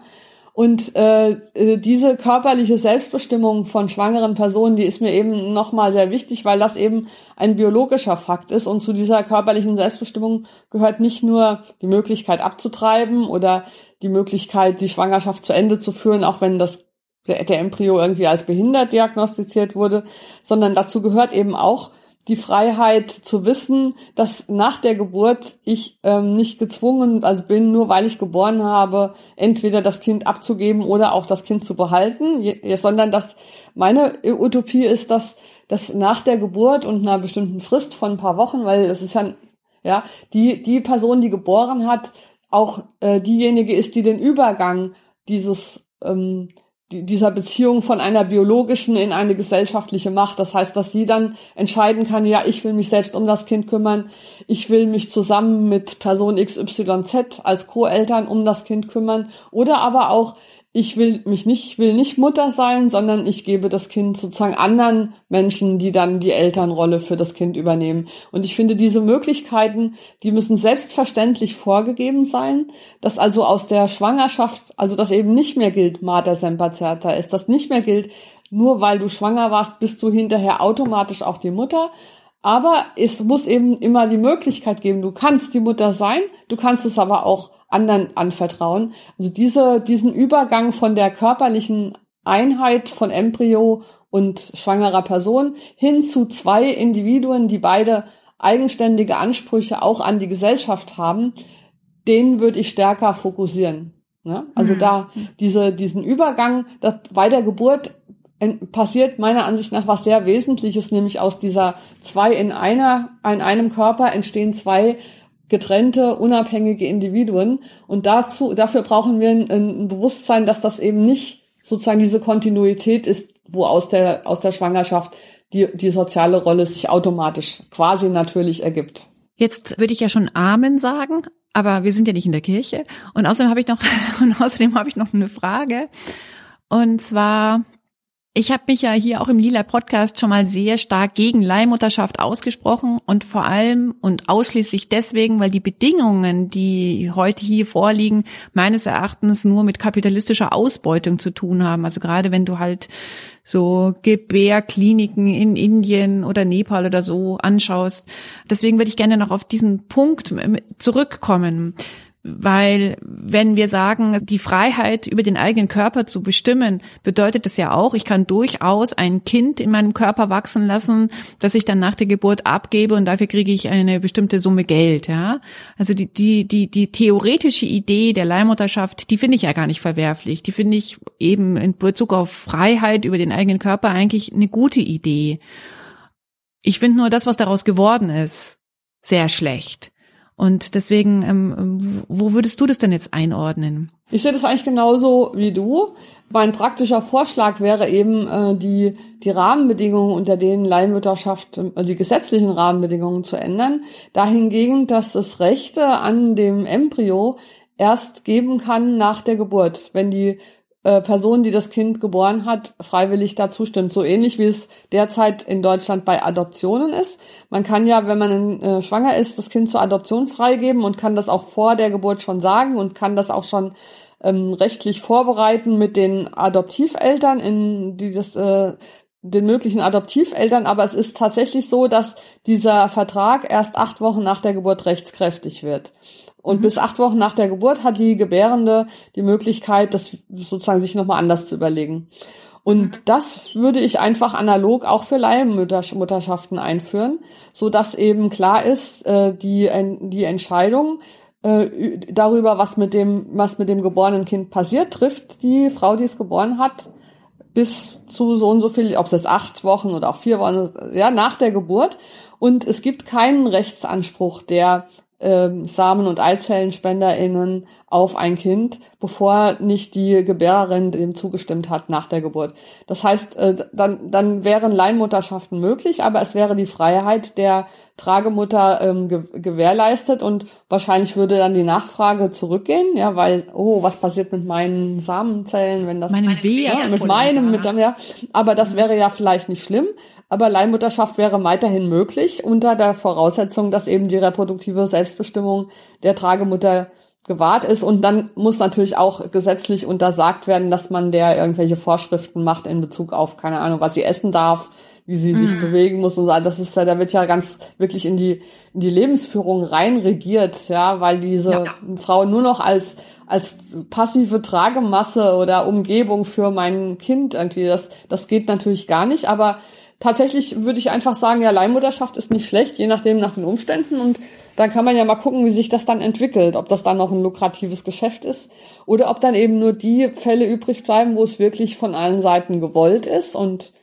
Und äh, äh, diese körperliche Selbstbestimmung von schwangeren Personen, die ist mir eben nochmal sehr wichtig, weil das eben ein biologischer Fakt ist. Und zu dieser körperlichen Selbstbestimmung gehört nicht nur die Möglichkeit abzutreiben oder die Möglichkeit, die Schwangerschaft zu Ende zu führen, auch wenn das der, der Embryo irgendwie als behindert diagnostiziert wurde, sondern dazu gehört eben auch die Freiheit zu wissen, dass nach der Geburt ich ähm, nicht gezwungen also bin, nur weil ich geboren habe, entweder das Kind abzugeben oder auch das Kind zu behalten, je, sondern dass meine Utopie ist, dass dass nach der Geburt und einer bestimmten Frist von ein paar Wochen, weil es ist ja ja die die Person, die geboren hat, auch äh, diejenige ist, die den Übergang dieses ähm, dieser Beziehung von einer biologischen in eine gesellschaftliche Macht. Das heißt, dass sie dann entscheiden kann, ja, ich will mich selbst um das Kind kümmern, ich will mich zusammen mit Person XYZ als Co-Eltern um das Kind kümmern oder aber auch, ich will mich nicht, ich will nicht Mutter sein, sondern ich gebe das Kind sozusagen anderen Menschen, die dann die Elternrolle für das Kind übernehmen. Und ich finde, diese Möglichkeiten, die müssen selbstverständlich vorgegeben sein, dass also aus der Schwangerschaft, also das eben nicht mehr gilt, Mater certa ist, das nicht mehr gilt, nur weil du schwanger warst, bist du hinterher automatisch auch die Mutter, aber es muss eben immer die Möglichkeit geben, du kannst die Mutter sein, du kannst es aber auch anderen anvertrauen. Also diese, diesen Übergang von der körperlichen Einheit von Embryo und schwangerer Person hin zu zwei Individuen, die beide eigenständige Ansprüche auch an die Gesellschaft haben, den würde ich stärker fokussieren. Ne? Also mhm. da diese, diesen Übergang, dass bei der Geburt passiert meiner Ansicht nach was sehr Wesentliches, nämlich aus dieser zwei in einer, in einem Körper entstehen zwei getrennte, unabhängige Individuen. Und dazu, dafür brauchen wir ein, ein, Bewusstsein, dass das eben nicht sozusagen diese Kontinuität ist, wo aus der, aus der Schwangerschaft die, die soziale Rolle sich automatisch quasi natürlich ergibt. Jetzt würde ich ja schon Amen sagen, aber wir sind ja nicht in der Kirche. Und außerdem habe ich noch, und außerdem habe ich noch eine Frage. Und zwar, ich habe mich ja hier auch im Lila Podcast schon mal sehr stark gegen Leihmutterschaft ausgesprochen und vor allem und ausschließlich deswegen, weil die Bedingungen, die heute hier vorliegen, meines Erachtens nur mit kapitalistischer Ausbeutung zu tun haben. Also gerade wenn du halt so Gebärkliniken in Indien oder Nepal oder so anschaust. Deswegen würde ich gerne noch auf diesen Punkt zurückkommen. Weil wenn wir sagen, die Freiheit über den eigenen Körper zu bestimmen, bedeutet das ja auch, ich kann durchaus ein Kind in meinem Körper wachsen lassen, das ich dann nach der Geburt abgebe und dafür kriege ich eine bestimmte Summe Geld, ja. Also die, die, die, die theoretische Idee der Leihmutterschaft, die finde ich ja gar nicht verwerflich. Die finde ich eben in Bezug auf Freiheit über den eigenen Körper eigentlich eine gute Idee. Ich finde nur das, was daraus geworden ist, sehr schlecht. Und deswegen, ähm, wo würdest du das denn jetzt einordnen? Ich sehe das eigentlich genauso wie du. Mein praktischer Vorschlag wäre eben äh, die die Rahmenbedingungen, unter denen Leihmutterschaft, äh, die gesetzlichen Rahmenbedingungen zu ändern. Dahingegen, dass es Rechte an dem Embryo erst geben kann nach der Geburt, wenn die äh, Person, die das Kind geboren hat, freiwillig dazu stimmt. So ähnlich wie es derzeit in Deutschland bei Adoptionen ist. Man kann ja, wenn man äh, schwanger ist, das Kind zur Adoption freigeben und kann das auch vor der Geburt schon sagen und kann das auch schon ähm, rechtlich vorbereiten mit den Adoptiveltern, in die das äh, den möglichen Adoptiveltern, aber es ist tatsächlich so, dass dieser Vertrag erst acht Wochen nach der Geburt rechtskräftig wird. Und mhm. bis acht Wochen nach der Geburt hat die Gebärende die Möglichkeit, das sozusagen sich nochmal anders zu überlegen. Und mhm. das würde ich einfach analog auch für Leihmutterschaften einführen, so dass eben klar ist, äh, die, die Entscheidung äh, darüber, was mit dem, was mit dem geborenen Kind passiert, trifft die Frau, die es geboren hat, bis zu so und so viel, ob es jetzt acht Wochen oder auch vier Wochen, ja, nach der Geburt. Und es gibt keinen Rechtsanspruch, der ähm, Samen- und EizellenspenderInnen auf ein Kind, bevor nicht die Gebärerin dem zugestimmt hat nach der Geburt. Das heißt, äh, dann, dann wären Leihmutterschaften möglich, aber es wäre die Freiheit der Tragemutter ähm, ge gewährleistet und wahrscheinlich würde dann die Nachfrage zurückgehen, ja, weil, oh, was passiert mit meinen Samenzellen, wenn das meinem ja, mit meinem, mit dem, ja, aber das wäre ja vielleicht nicht schlimm, aber Leihmutterschaft wäre weiterhin möglich unter der Voraussetzung, dass eben die reproduktive Selbstbestimmung der Tragemutter gewahrt ist. Und dann muss natürlich auch gesetzlich untersagt werden, dass man der irgendwelche Vorschriften macht in Bezug auf, keine Ahnung, was sie essen darf, wie sie sich mhm. bewegen muss und so. Das ist ja, da wird ja ganz wirklich in die, in die Lebensführung rein regiert, ja, weil diese ja. Frau nur noch als, als passive Tragemasse oder Umgebung für mein Kind irgendwie, das, das geht natürlich gar nicht, aber tatsächlich würde ich einfach sagen, ja, Leihmutterschaft ist nicht schlecht, je nachdem nach den Umständen und dann kann man ja mal gucken, wie sich das dann entwickelt, ob das dann noch ein lukratives Geschäft ist oder ob dann eben nur die Fälle übrig bleiben, wo es wirklich von allen Seiten gewollt ist und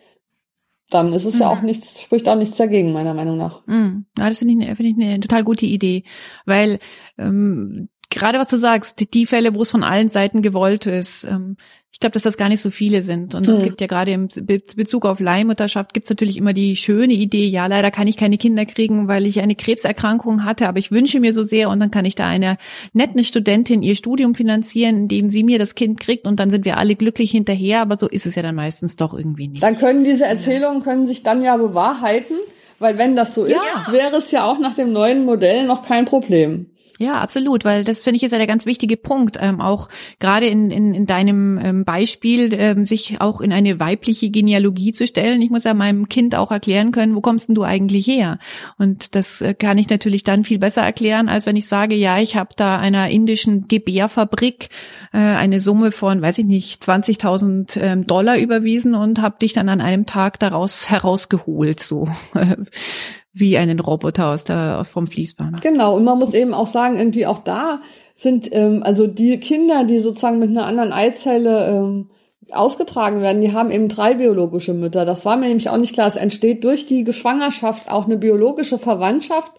dann ist es mhm. ja auch nichts, spricht auch nichts dagegen, meiner Meinung nach. Mhm. Ja, das finde ich, eine, finde ich eine total gute Idee, weil ähm, gerade was du sagst, die, die Fälle, wo es von allen Seiten gewollt ist, ähm, ich glaube, dass das gar nicht so viele sind. Und es hm. gibt ja gerade im Bezug auf Leihmutterschaft gibt es natürlich immer die schöne Idee, ja, leider kann ich keine Kinder kriegen, weil ich eine Krebserkrankung hatte, aber ich wünsche mir so sehr und dann kann ich da einer netten Studentin ihr Studium finanzieren, indem sie mir das Kind kriegt und dann sind wir alle glücklich hinterher, aber so ist es ja dann meistens doch irgendwie nicht. Dann können diese Erzählungen können sich dann ja bewahrheiten, weil wenn das so ist, ja. wäre es ja auch nach dem neuen Modell noch kein Problem. Ja, absolut, weil das finde ich ist ja der ganz wichtige Punkt, ähm, auch gerade in, in, in deinem ähm, Beispiel, ähm, sich auch in eine weibliche Genealogie zu stellen. Ich muss ja meinem Kind auch erklären können, wo kommst denn du eigentlich her? Und das äh, kann ich natürlich dann viel besser erklären, als wenn ich sage, ja, ich habe da einer indischen Gebärfabrik äh, eine Summe von, weiß ich nicht, 20.000 ähm, Dollar überwiesen und habe dich dann an einem Tag daraus herausgeholt, so wie einen Roboter aus der vom Fließband. Genau, und man muss eben auch sagen, irgendwie auch da sind ähm, also die Kinder, die sozusagen mit einer anderen Eizelle ähm, ausgetragen werden, die haben eben drei biologische Mütter. Das war mir nämlich auch nicht klar. Es entsteht durch die Geschwangerschaft auch eine biologische Verwandtschaft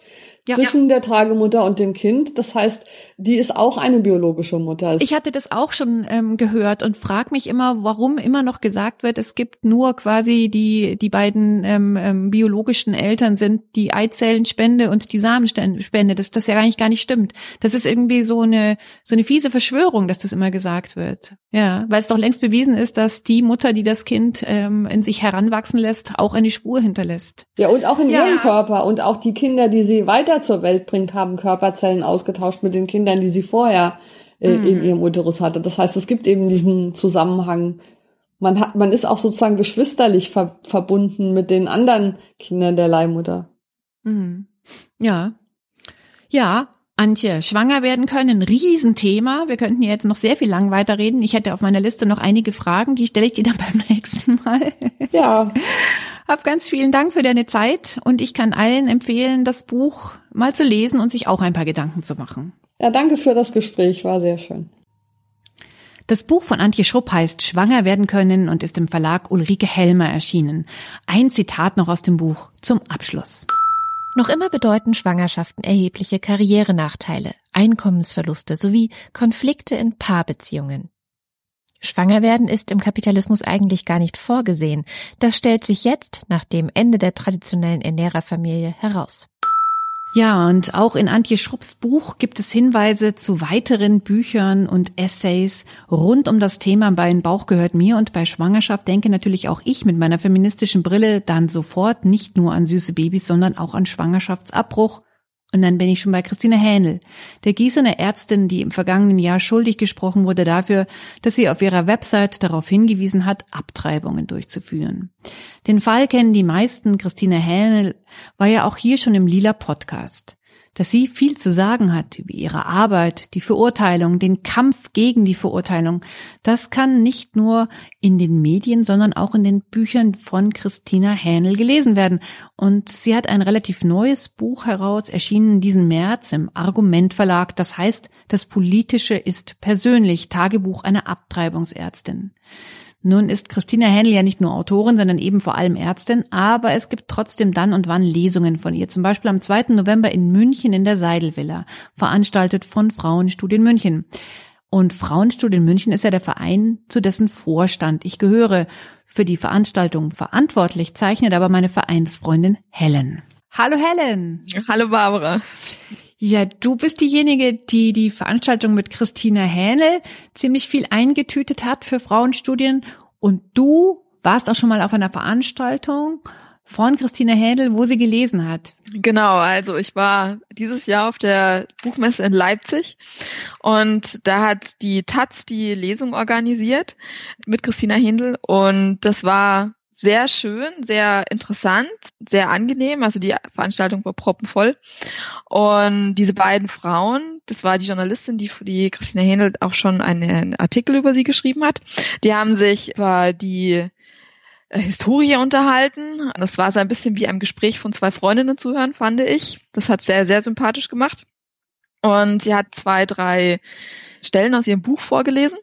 ja, zwischen ja. der Tragemutter und dem Kind. Das heißt, die ist auch eine biologische Mutter. Ich hatte das auch schon ähm, gehört und frage mich immer, warum immer noch gesagt wird, es gibt nur quasi die die beiden ähm, ähm, biologischen Eltern sind die Eizellenspende und die Samenspende. Das das ja eigentlich gar nicht stimmt. Das ist irgendwie so eine so eine fiese Verschwörung, dass das immer gesagt wird. Ja, weil es doch längst bewiesen ist, dass die Mutter, die das Kind ähm, in sich heranwachsen lässt, auch eine Spur hinterlässt. Ja, und auch in ja. ihrem Körper und auch die Kinder, die sie weiter zur Welt bringt, haben Körperzellen ausgetauscht mit den Kindern, die sie vorher äh, mhm. in ihrem Uterus hatte. Das heißt, es gibt eben diesen Zusammenhang. Man hat, man ist auch sozusagen geschwisterlich ver verbunden mit den anderen Kindern der Leihmutter. Mhm. Ja. Ja, Antje, schwanger werden können, Riesenthema. Wir könnten jetzt noch sehr viel lang weiterreden. Ich hätte auf meiner Liste noch einige Fragen, die stelle ich dir dann beim nächsten Mal. Ja. Hab ganz vielen Dank für deine Zeit und ich kann allen empfehlen, das Buch mal zu lesen und sich auch ein paar Gedanken zu machen. Ja, danke für das Gespräch, war sehr schön. Das Buch von Antje Schrupp heißt Schwanger werden können und ist im Verlag Ulrike Helmer erschienen. Ein Zitat noch aus dem Buch zum Abschluss. Noch immer bedeuten Schwangerschaften erhebliche Karrierenachteile, Einkommensverluste sowie Konflikte in Paarbeziehungen. Schwanger werden ist im Kapitalismus eigentlich gar nicht vorgesehen. Das stellt sich jetzt nach dem Ende der traditionellen Ernährerfamilie heraus. Ja, und auch in Antje Schrupps Buch gibt es Hinweise zu weiteren Büchern und Essays rund um das Thema bei Bauch gehört mir und bei Schwangerschaft denke natürlich auch ich mit meiner feministischen Brille dann sofort nicht nur an süße Babys, sondern auch an Schwangerschaftsabbruch und dann bin ich schon bei Christine Hähnel, der Gießener Ärztin, die im vergangenen Jahr schuldig gesprochen wurde dafür, dass sie auf ihrer Website darauf hingewiesen hat, Abtreibungen durchzuführen. Den Fall kennen die meisten. Christine Hähnel war ja auch hier schon im Lila Podcast dass sie viel zu sagen hat über ihre Arbeit, die Verurteilung, den Kampf gegen die Verurteilung. Das kann nicht nur in den Medien, sondern auch in den Büchern von Christina Hähnel gelesen werden. Und sie hat ein relativ neues Buch heraus, erschienen diesen März im Argument Verlag. Das heißt, das Politische ist persönlich Tagebuch einer Abtreibungsärztin. Nun ist Christina Händel ja nicht nur Autorin, sondern eben vor allem Ärztin, aber es gibt trotzdem dann und wann Lesungen von ihr. Zum Beispiel am 2. November in München in der Seidelvilla, veranstaltet von Frauenstudien München. Und Frauenstudien München ist ja der Verein, zu dessen Vorstand ich gehöre. Für die Veranstaltung verantwortlich zeichnet aber meine Vereinsfreundin Helen. Hallo Helen. Hallo Barbara. Ja, du bist diejenige, die die Veranstaltung mit Christina Hähnel ziemlich viel eingetütet hat für Frauenstudien. Und du warst auch schon mal auf einer Veranstaltung von Christina Händel, wo sie gelesen hat. Genau, also ich war dieses Jahr auf der Buchmesse in Leipzig und da hat die Taz die Lesung organisiert mit Christina Händel und das war sehr schön, sehr interessant, sehr angenehm. Also die Veranstaltung war proppenvoll. Und diese beiden Frauen, das war die Journalistin, die für die Christina Händel auch schon einen Artikel über sie geschrieben hat, die haben sich über die äh, Historie unterhalten. Das war so ein bisschen wie ein Gespräch von zwei Freundinnen zu hören, fand ich. Das hat sehr, sehr sympathisch gemacht. Und sie hat zwei, drei Stellen aus ihrem Buch vorgelesen.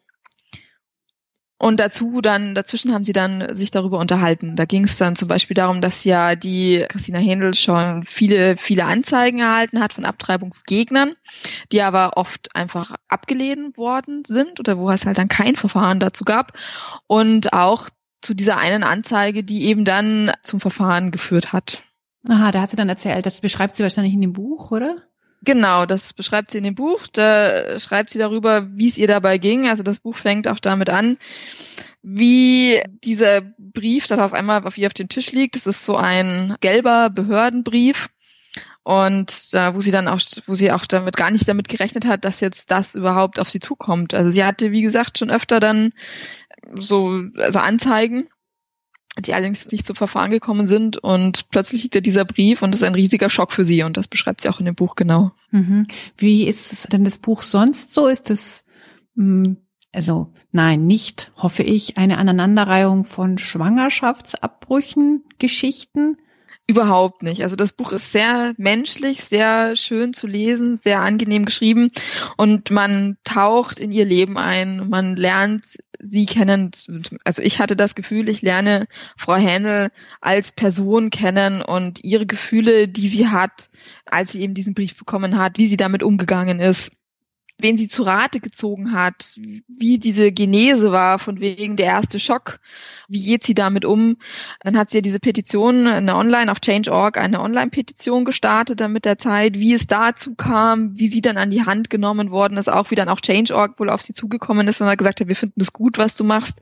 Und dazu dann, dazwischen haben sie dann sich darüber unterhalten. Da ging es dann zum Beispiel darum, dass ja die Christina Händel schon viele, viele Anzeigen erhalten hat von Abtreibungsgegnern, die aber oft einfach abgelehnt worden sind oder wo es halt dann kein Verfahren dazu gab. Und auch zu dieser einen Anzeige, die eben dann zum Verfahren geführt hat. Aha, da hat sie dann erzählt, das beschreibt sie wahrscheinlich in dem Buch, oder? Genau, das beschreibt sie in dem Buch. Da schreibt sie darüber, wie es ihr dabei ging. Also das Buch fängt auch damit an, wie dieser Brief dann auf einmal auf ihr auf dem Tisch liegt. Das ist so ein gelber Behördenbrief. Und äh, wo sie dann auch, wo sie auch damit gar nicht damit gerechnet hat, dass jetzt das überhaupt auf sie zukommt. Also sie hatte, wie gesagt, schon öfter dann so also Anzeigen die allerdings nicht zum Verfahren gekommen sind und plötzlich liegt ja dieser Brief und das ist ein riesiger Schock für sie und das beschreibt sie auch in dem Buch genau. Mhm. Wie ist denn das Buch sonst so? Ist es hm, also nein, nicht, hoffe ich, eine Aneinanderreihung von Schwangerschaftsabbrüchen, Geschichten? Überhaupt nicht. Also das Buch ist sehr menschlich, sehr schön zu lesen, sehr angenehm geschrieben und man taucht in ihr Leben ein. Man lernt sie kennen. Also ich hatte das Gefühl, ich lerne Frau Händel als Person kennen und ihre Gefühle, die sie hat, als sie eben diesen Brief bekommen hat, wie sie damit umgegangen ist wen sie zu Rate gezogen hat, wie diese Genese war, von wegen der erste Schock, wie geht sie damit um. Dann hat sie ja diese Petition, eine Online auf Change.org, eine Online-Petition gestartet dann mit der Zeit, wie es dazu kam, wie sie dann an die Hand genommen worden ist, auch wie dann auch Change.org wohl auf sie zugekommen ist und hat gesagt hat, wir finden es gut, was du machst,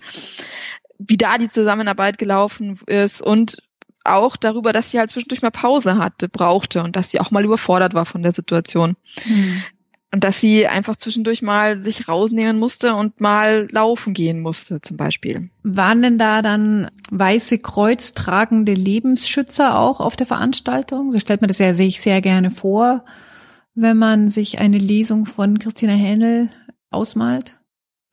wie da die Zusammenarbeit gelaufen ist und auch darüber, dass sie halt zwischendurch mal Pause hatte, brauchte und dass sie auch mal überfordert war von der Situation. Mhm. Und dass sie einfach zwischendurch mal sich rausnehmen musste und mal laufen gehen musste, zum Beispiel. Waren denn da dann weiße Kreuz tragende Lebensschützer auch auf der Veranstaltung? So stellt man das ja sich sehr gerne vor, wenn man sich eine Lesung von Christina Händel ausmalt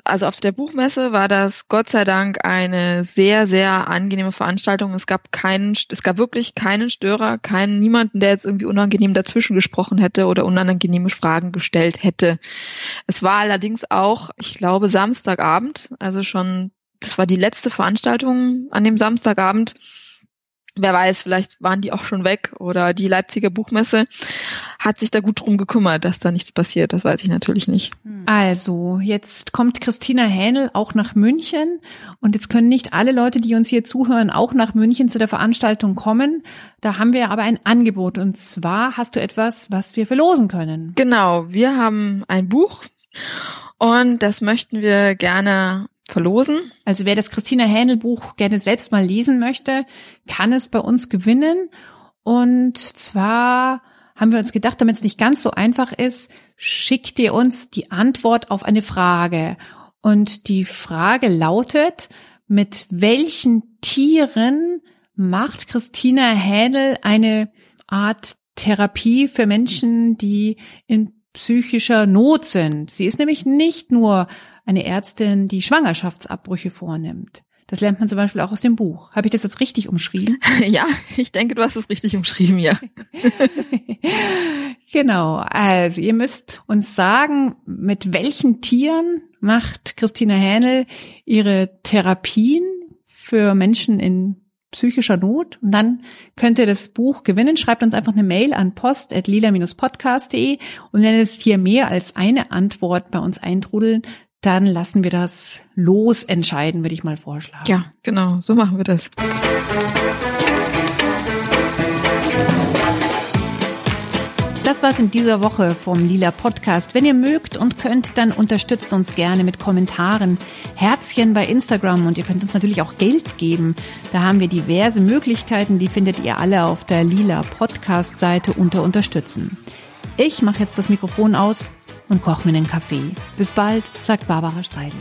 also auf der Buchmesse war das Gott sei Dank eine sehr, sehr angenehme Veranstaltung. Es gab keinen, es gab wirklich keinen Störer, keinen, niemanden, der jetzt irgendwie unangenehm dazwischen gesprochen hätte oder unangenehme Fragen gestellt hätte. Es war allerdings auch, ich glaube, Samstagabend, also schon, das war die letzte Veranstaltung an dem Samstagabend. Wer weiß, vielleicht waren die auch schon weg oder die Leipziger Buchmesse hat sich da gut drum gekümmert, dass da nichts passiert. Das weiß ich natürlich nicht. Also, jetzt kommt Christina Hähnel auch nach München und jetzt können nicht alle Leute, die uns hier zuhören, auch nach München zu der Veranstaltung kommen. Da haben wir aber ein Angebot und zwar hast du etwas, was wir verlosen können. Genau, wir haben ein Buch und das möchten wir gerne verlosen. Also wer das Christina Hähnel Buch gerne selbst mal lesen möchte, kann es bei uns gewinnen. Und zwar haben wir uns gedacht, damit es nicht ganz so einfach ist, schickt ihr uns die Antwort auf eine Frage. Und die Frage lautet, mit welchen Tieren macht Christina Hähnel eine Art Therapie für Menschen, die in psychischer Not sind. Sie ist nämlich nicht nur eine Ärztin, die Schwangerschaftsabbrüche vornimmt. Das lernt man zum Beispiel auch aus dem Buch. Habe ich das jetzt richtig umschrieben? Ja, ich denke, du hast es richtig umschrieben, ja. genau. Also ihr müsst uns sagen, mit welchen Tieren macht Christina Hähnel ihre Therapien für Menschen in psychischer Not. Und dann könnt ihr das Buch gewinnen. Schreibt uns einfach eine Mail an post.lila-podcast.de und wenn es hier mehr als eine Antwort bei uns eintrudeln, dann lassen wir das los entscheiden, würde ich mal vorschlagen. Ja, genau, so machen wir das. Das war's in dieser Woche vom Lila Podcast. Wenn ihr mögt und könnt, dann unterstützt uns gerne mit Kommentaren, Herzchen bei Instagram und ihr könnt uns natürlich auch Geld geben. Da haben wir diverse Möglichkeiten, die findet ihr alle auf der Lila Podcast Seite unter Unterstützen. Ich mache jetzt das Mikrofon aus und koche mir einen Kaffee. Bis bald, sagt Barbara Streidel.